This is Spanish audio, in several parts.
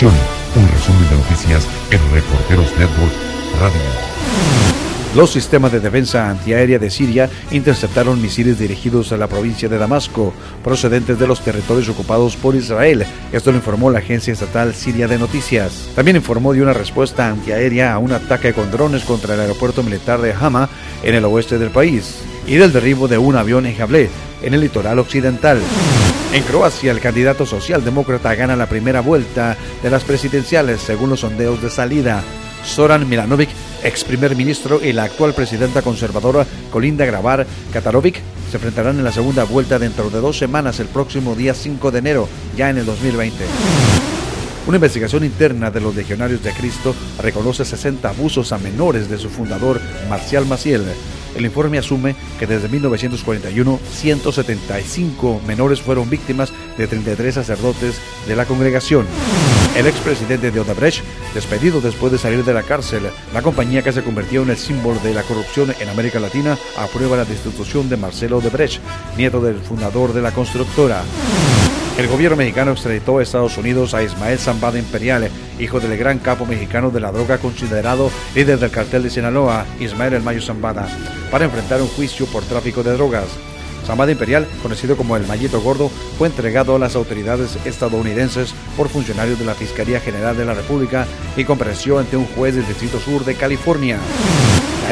un resumen de noticias en Reporteros Network Radio. Los sistemas de defensa antiaérea de Siria interceptaron misiles dirigidos a la provincia de Damasco, procedentes de los territorios ocupados por Israel. Esto lo informó la agencia estatal siria de noticias. También informó de una respuesta antiaérea a un ataque con drones contra el aeropuerto militar de Hama en el oeste del país y del derribo de un avión en Jablé, en el litoral occidental. En Croacia, el candidato socialdemócrata gana la primera vuelta de las presidenciales según los sondeos de salida. Soran Milanovic, ex primer ministro, y la actual presidenta conservadora Kolinda Grabar Katarovic se enfrentarán en la segunda vuelta dentro de dos semanas, el próximo día 5 de enero, ya en el 2020. Una investigación interna de los legionarios de Cristo reconoce 60 abusos a menores de su fundador, Marcial Maciel. El informe asume que desde 1941 175 menores fueron víctimas de 33 sacerdotes de la congregación. El expresidente de Odebrecht, despedido después de salir de la cárcel, la compañía que se convirtió en el símbolo de la corrupción en América Latina, aprueba la destitución de Marcelo Odebrecht, nieto del fundador de la constructora. El gobierno mexicano extraditó a Estados Unidos a Ismael Zambada Imperial, hijo del gran capo mexicano de la droga considerado líder del cartel de Sinaloa, Ismael El Mayo Zambada, para enfrentar un juicio por tráfico de drogas. Zambada Imperial, conocido como el Mallito Gordo, fue entregado a las autoridades estadounidenses por funcionarios de la Fiscalía General de la República y compareció ante un juez del Distrito Sur de California.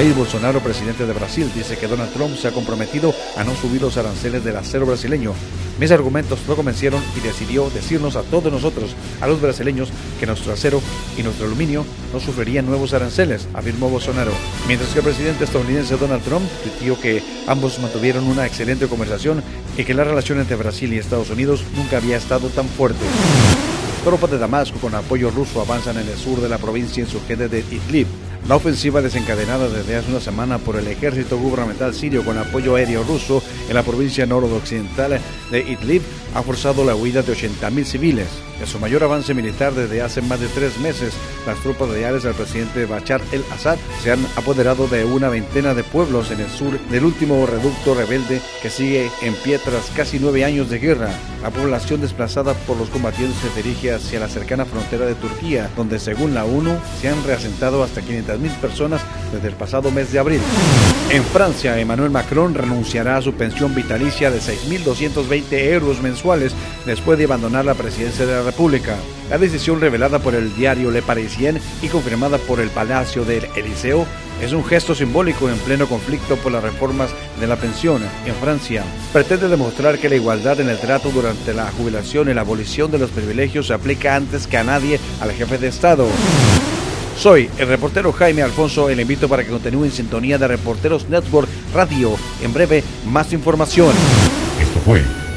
Jair Bolsonaro, presidente de Brasil, dice que Donald Trump se ha comprometido a no subir los aranceles del acero brasileño. Mis argumentos lo convencieron y decidió decirnos a todos nosotros, a los brasileños, que nuestro acero y nuestro aluminio no sufrirían nuevos aranceles, afirmó Bolsonaro. Mientras que el presidente estadounidense Donald Trump tuiteó que ambos mantuvieron una excelente conversación y que la relación entre Brasil y Estados Unidos nunca había estado tan fuerte. Tropas de Damasco con apoyo ruso avanzan en el sur de la provincia insurgente de Idlib. La ofensiva desencadenada desde hace una semana por el ejército gubernamental sirio con apoyo aéreo ruso en la provincia noroccidental de Idlib ha forzado la huida de 80.000 civiles. En su mayor avance militar desde hace más de tres meses, las tropas leales del presidente Bachar el-Assad se han apoderado de una veintena de pueblos en el sur del último reducto rebelde que sigue en pie tras casi nueve años de guerra. La población desplazada por los combatientes se dirige hacia la cercana frontera de Turquía, donde según la ONU se han reasentado hasta 500.000 personas desde el pasado mes de abril. En Francia, Emmanuel Macron renunciará a su pensión vitalicia de 6.220 euros mensuales después de abandonar la presidencia de la República. La decisión revelada por el diario Le Parisien y confirmada por el Palacio del Eliseo es un gesto simbólico en pleno conflicto por las reformas de la pensión en Francia. Pretende demostrar que la igualdad en el trato durante la jubilación y la abolición de los privilegios se aplica antes que a nadie al jefe de Estado. Soy el reportero Jaime Alfonso y invito para que continúe en sintonía de Reporteros Network Radio. En breve, más información. Esto fue